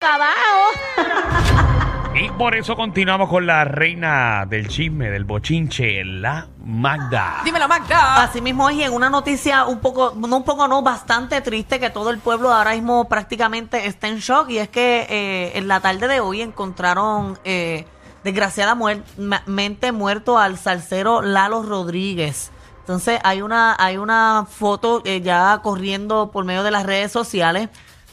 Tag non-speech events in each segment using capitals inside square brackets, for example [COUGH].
abajo. Y por eso continuamos con la reina del chisme, del bochinche, la Magda. Dímelo, Magda. Así mismo, hoy en una noticia un poco, no un poco, no, bastante triste que todo el pueblo ahora mismo prácticamente está en shock y es que eh, en la tarde de hoy encontraron eh, desgraciadamente muerto al salsero Lalo Rodríguez. Entonces hay una, hay una foto eh, ya corriendo por medio de las redes sociales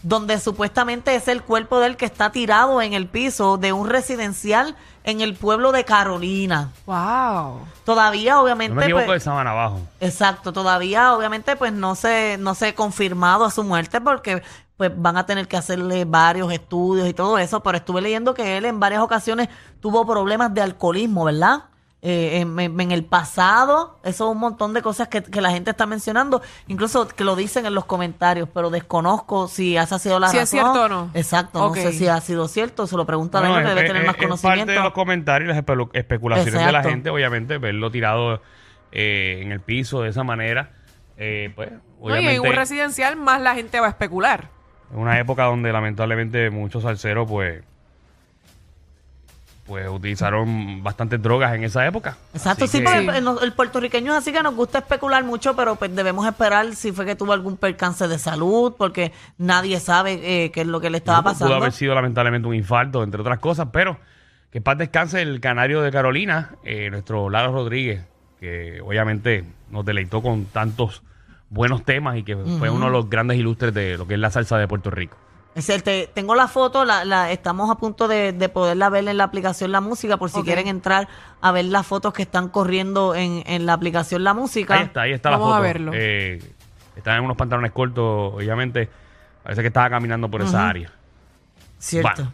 donde supuestamente es el cuerpo de él que está tirado en el piso de un residencial en el pueblo de Carolina. Wow. Todavía, obviamente, No me equivoco pues- de Sabana Abajo. Exacto, todavía obviamente pues no se no se ha confirmado a su muerte porque pues van a tener que hacerle varios estudios y todo eso, pero estuve leyendo que él en varias ocasiones tuvo problemas de alcoholismo, ¿verdad? Eh, en, en- en el pasado, eso es un montón de cosas que, que la gente está mencionando, incluso que lo dicen en los comentarios, pero desconozco si esa ha sido la Si es razón. cierto o no. Exacto, no sé si ha sido cierto, se lo pregunta a la gente, es- debe tener es- más es parte conocimiento. de los comentarios y las especulaciones de la gente, obviamente, verlo tirado eh, en el piso de esa manera, eh, pues, No, y obviamente, en un residencial más la gente va a especular. en una época donde lamentablemente muchos salseros, pues, pues utilizaron bastantes drogas en esa época. Exacto, Así sí, que- porque el, el puertorriqueño es así que nos gusta especular mucho, pero pues debemos esperar si fue que tuvo algún percance de salud, porque nadie sabe eh, qué es lo que le estaba Pudo pasando. haber sido lamentablemente un infarto, entre otras cosas, pero que en paz descanse el canario de Carolina, eh, nuestro Lalo Rodríguez, que obviamente nos deleitó con tantos buenos temas y que fue uno de los grandes ilustres de lo que es la salsa de Puerto Rico. Es el- te- tengo la foto, la, la- estamos a punto de, de poderla ver en la aplicación La Música, por si quieren entrar a ver las fotos que están corriendo en, en la aplicación La Música. Ahí está, ahí está la Vamos a foto. verlo. Eh, estaba en unos pantalones cortos, obviamente. Parece que estaba caminando por esa área. Cierto. Bueno.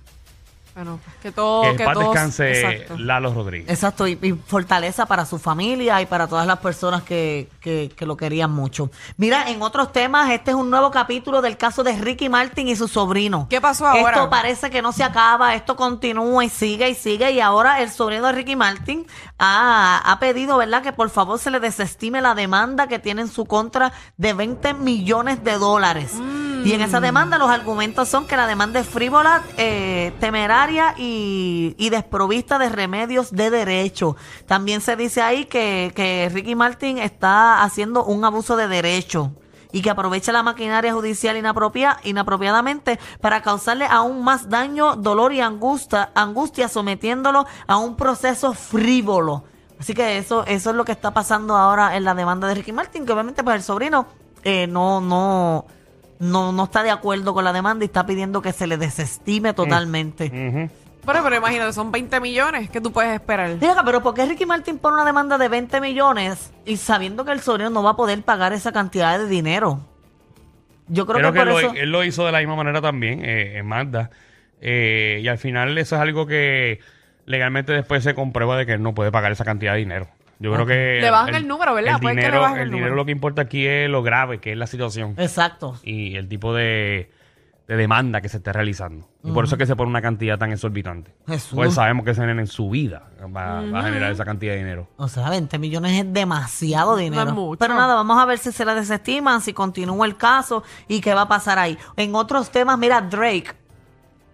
Bueno, que todo. que en que paz todos- descanse Exacto. Lalo Rodríguez. Exacto, y, y fortaleza para su familia y para todas las personas que, que- que lo querían mucho. Mira, en otros temas, este es un nuevo capítulo del caso de Ricky Martin y su sobrino. ¿Qué pasó ahora? Esto parece que no se acaba, esto continúa y sigue y sigue. Y ahora el sobrino de Ricky Martin ha, ha pedido, ¿verdad?, que por favor se le desestime la demanda que tiene en su contra de 20 millones de dólares. Y en esa demanda los argumentos son que la demanda es frívola, eh, temeraria y, y desprovista de remedios de derecho. También se dice ahí que, que Ricky Martin está haciendo un abuso de derecho y que aprovecha la maquinaria judicial inapropia- inapropiadamente para causarle aún más daño, dolor y angustia, angustia sometiéndolo a un proceso frívolo. Así que eso, eso es lo que está pasando ahora en la demanda de Ricky Martin, que obviamente pues el sobrino eh, no, no, no, no está de acuerdo con la demanda y está pidiendo que se le desestime totalmente. Pero, pero imagínate, son 20 millones que tú puedes esperar. Diga, pero ¿por qué Ricky Martin pone una demanda de 20 millones y sabiendo que el sobrino no va a poder pagar esa cantidad de dinero? Yo creo, Creo que, que, por lo, eso... él lo hizo de la misma manera también, eh, en Magda. Eh, y al final eso es algo que legalmente después se comprueba de que él no puede pagar esa cantidad de dinero. Yo creo que... Le bajan el número, ¿verdad? El Puede que le dinero, bajen el el dinero número. lo que importa aquí es lo grave que es la situación Exacto. y el tipo de, de demanda que se está realizando. Y por eso es que se pone una cantidad tan exorbitante. Jesús. Pues sabemos que ese nene en su vida va, va a generar esa cantidad de dinero. O sea, 20 millones es demasiado dinero. es mucho. Pero nada, vamos a ver si se la desestiman, si continúa el caso y qué va a pasar ahí. En otros temas, mira, Drake.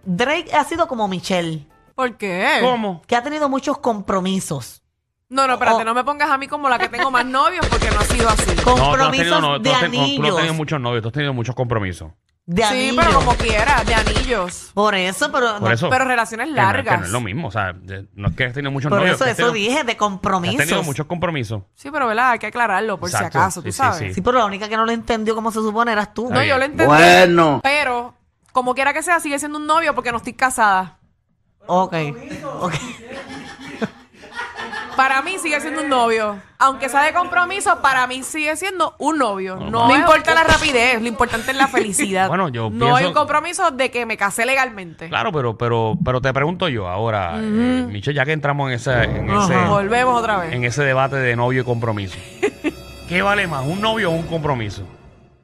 Drake ha sido como Michelle, ¿Por qué? ¿Cómo? que ha tenido muchos compromisos. No, no, espérate, Oh. no me pongas a mí como la que tengo más novios porque no ha sido así. No, tú has Compromisos tenido, no, tú de has ten- tú has tenido anillos. muchos novios, tú has tenido muchos compromisos. De sí, anillos. pero como quiera, de anillos. Por eso, pero, Por no, eso. pero relaciones que no- que no, largas. es lo mismo, o sea, de- no es que has tenido muchos por novios. eso, que has eso tenido- dije, de que Has compromisos. tenido muchos compromisos. Sí, pero ¿verdad? Hay que aclararlo por Exacto, si acaso, tú sí, sabes. sí. Sí, pero la única que no lo entendió como se supone eras tú. Está No, bien. yo lo entendí. Bueno. Pero, como quiera que sea, sigue siendo un novio porque no estoy casada. Ok. ok. Para mí sigue siendo un novio. Aunque sea de compromiso, para mí sigue siendo un novio. No, es- importa la rapidez, lo importante es la felicidad. [LAUGHS] Bueno, yo no pienso- hay un compromiso de que me casé legalmente. Claro, pero, pero, pero te pregunto yo ahora, eh, Michelle, ya que entramos en, esa, en, ese, Volvemos otra vez. en ese debate de novio y compromiso. [LAUGHS] ¿Qué vale más, un novio o un compromiso?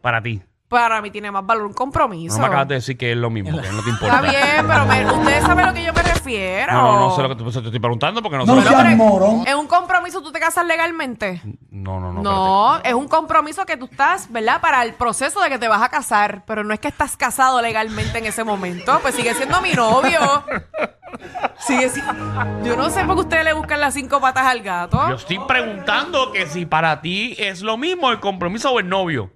Para ti. Para mí tiene más valor un compromiso. No me acabas de decir que es lo mismo, que no te importa. Está bien, pero me- ustedes saben lo que yo me refiero. No, no, no sé lo que tú- te estoy preguntando porque no sé No lo que- seas Pero, morón. ¿En un compromiso tú te casas legalmente? No, no, no. No, es un compromiso que tú estás, ¿verdad? Para el proceso de que te vas a casar, pero no es que estás casado legalmente en ese momento, pues sigue siendo mi novio. Sigue si- Yo no sé por qué ustedes le buscan las cinco patas al gato. Yo estoy preguntando que si para ti es lo mismo el compromiso o el novio.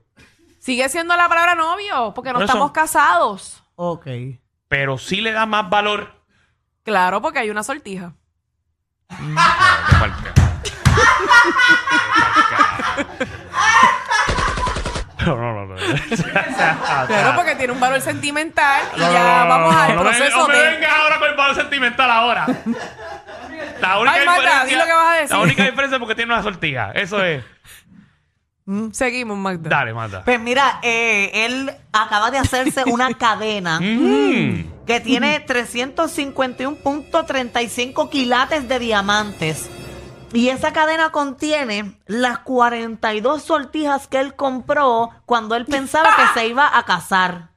Sigue siendo la palabra novio, porque no Por eso. estamos casados. Ok. Pero sí le da más valor. Claro, porque hay una sortija. No. No, no, no, no. Claro, porque tiene un valor sentimental y No, ya no, no, vamos no, al no me- proceso no me de... vengas ahora con el valor sentimental ahora. La única Ay, Marta, diferencia- di lo que vas a decir. La única diferencia es porque tiene una sortija. Eso es. Seguimos, Magda. Dale, manda. Pues mira, eh, él acaba de hacerse una cadena Mm. Que tiene 351.35 quilates de diamantes. Y esa cadena contiene las 42 sortijas que él compró cuando él pensaba que [LAUGHS] se iba a casar.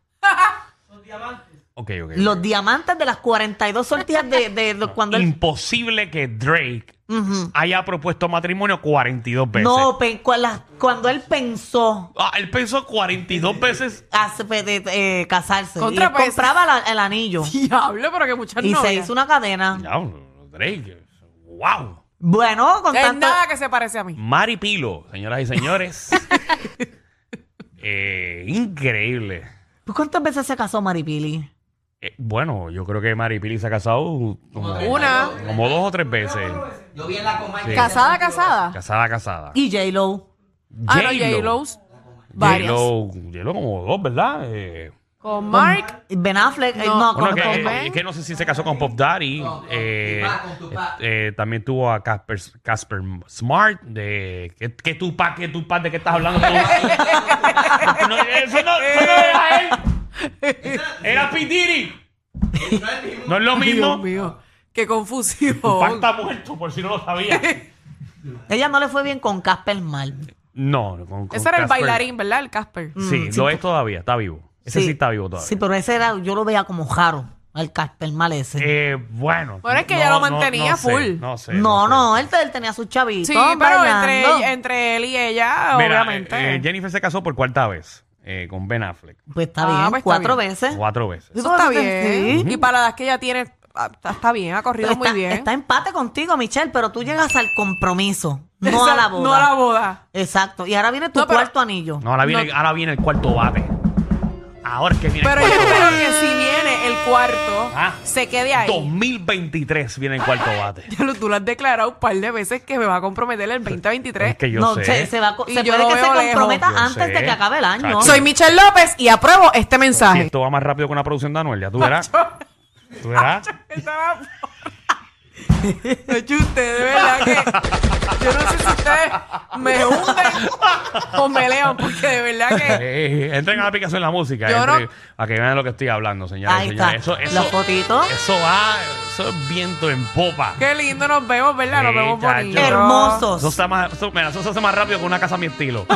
Ok, ok. Los diamantes de las 42 sortijas de, de- de cuando él... Imposible que Drake Ujú. haya propuesto matrimonio 42 veces. No, pe- cu- las- cuando él pensó Ah, él pensó 42 veces. hace- pe- de- eh, casarse. Contra, y él pues. compraba la- el anillo. Diablo, pero que muchas Y se novias. hizo una cadena. Diablo, Drake. Wow. Bueno, con Es tanto... nada que se parece a mí. Mari Pilo, señoras y señores. [LAUGHS] Eh, increíble. ¿Tú ¿Cuántas veces se casó Maripili? Eh, bueno, yo creo que Mari Pili se ha casado como, Una. como dos o tres veces. Yo vi en la coma Sí. Casada, casada. Casada, casada. Y J-Lo. Ah, no, J-Lo's. Varias. J-Lo, J-Lo como dos, ¿verdad? Eh, Con Mark. Ben Affleck. eh, No. No, bueno, con- que, con- Ben. es que no sé si se casó con Pop Daddy. eh, con Tupac. eh, también tuvo a Casper, Casper Smart. De, ¿qué, qué Tupac? ¿Qué Tupac? ¿De qué estás hablando tú? [LAUGHS] Eso, no, eso no era él. Era P. Diddy. No es lo mismo. Dios mío. Qué confusión. [LAUGHS] Está muerto, por si no lo sabía. [LAUGHS] Ella no le fue bien con Casper Mal. No, con, con Ese era el Casper- bailarín, ¿verdad? El Casper. Sí, lo es todavía, está vivo. Ese sí, está vivo todavía. Sí, pero ese era, yo lo veía como jaro, al Casper Mal ese. Eh, bueno. Bueno, es que ella lo mantenía sé, full. no sé. no, sé. no, él, él tenía sus chavitos. Sí, pero bailando. entre, entre él y ella, Mira, obviamente. eh, eh, Jennifer se casó por cuarta vez eh, con Ben Affleck. Pues está Ah, bien, pues está cuatro bien. veces. Cuatro veces. Eso está Sí. bien. Y para la edad que ella tiene, ah, está, está bien, ha corrido está, muy bien. está empate contigo, Michelle, pero tú llegas al compromiso, no a la boda. No a la boda. Exacto. Y ahora viene tu No, pero- cuarto anillo. No, ahora viene, No. ahora viene el cuarto bate. Ahora es que viene Pero el yo cuarto que si viene el cuarto, Ah. se quede ahí. 2023 viene el cuarto bate. Ya lo- tú lo has declarado un par de veces que me va a comprometer el 2023. Es que yo no, sé. se, se va, a co- Y se yo puede lo que se veo lejos. comprometa Yo antes sé. de que acabe el año. Chacho. Soy Michelle López y apruebo este Si mensaje. esto va más rápido que una producción de Anuel, ya tú verás. Tú verás. Estaba- Nacho, usted, de verdad que yo no sé si ustedes me hunden o me lean, porque de verdad que entren a la aplicación de la música. Yo entren, no- A que vean lo que estoy hablando, señores. Ahí señores. está. Eso, eso, La fotito. Eso va, eso es viento en popa. qué lindo nos vemos, ¿verdad? Nos Sí, vemos chacho. bonitos. Hermosos. Eso, está más, eso, mira, eso se hace más rápido que una casa a mi estilo. [LAUGHS]